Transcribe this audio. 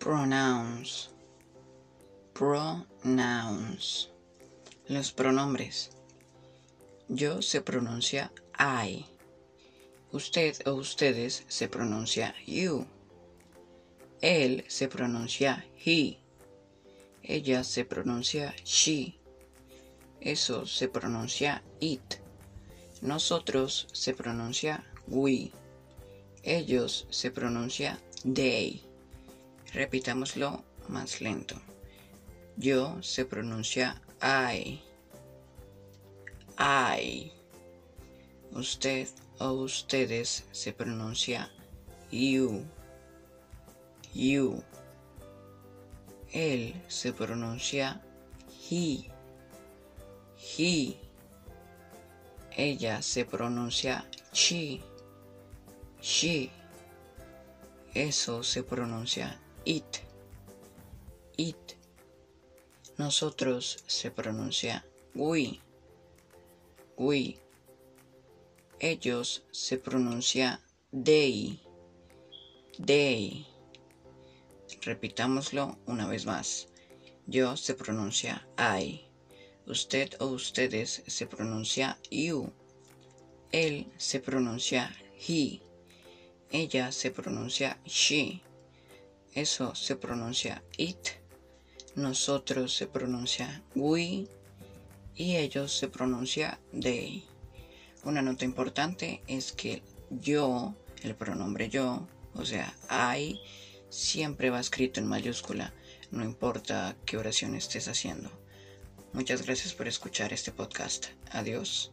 Pronouns. Pronouns. Los pronombres. Yo se pronuncia I. Usted o ustedes se pronuncia you. Él se pronuncia he. Ella se pronuncia she. Eso se pronuncia it. Nosotros se pronuncia we. Ellos se pronuncia they. Repitámoslo más lento. Yo se pronuncia I. I. Usted o ustedes se pronuncia you. You. Él se pronuncia he. He. Ella se pronuncia she. She. Eso se pronuncia it. It. Nosotros se pronuncia we. We. Ellos se pronuncia they. They. Repitámoslo una vez más. Yo se pronuncia I. Usted o ustedes se pronuncia you. Él se pronuncia he. Ella se pronuncia she. Eso se pronuncia it. Nosotros se pronuncia we. Y ellos se pronuncia they. Una nota importante es que yo, el pronombre yo, o sea, I, siempre va escrito en mayúscula, no importa qué oración estés haciendo. Muchas gracias por escuchar este podcast. Adiós.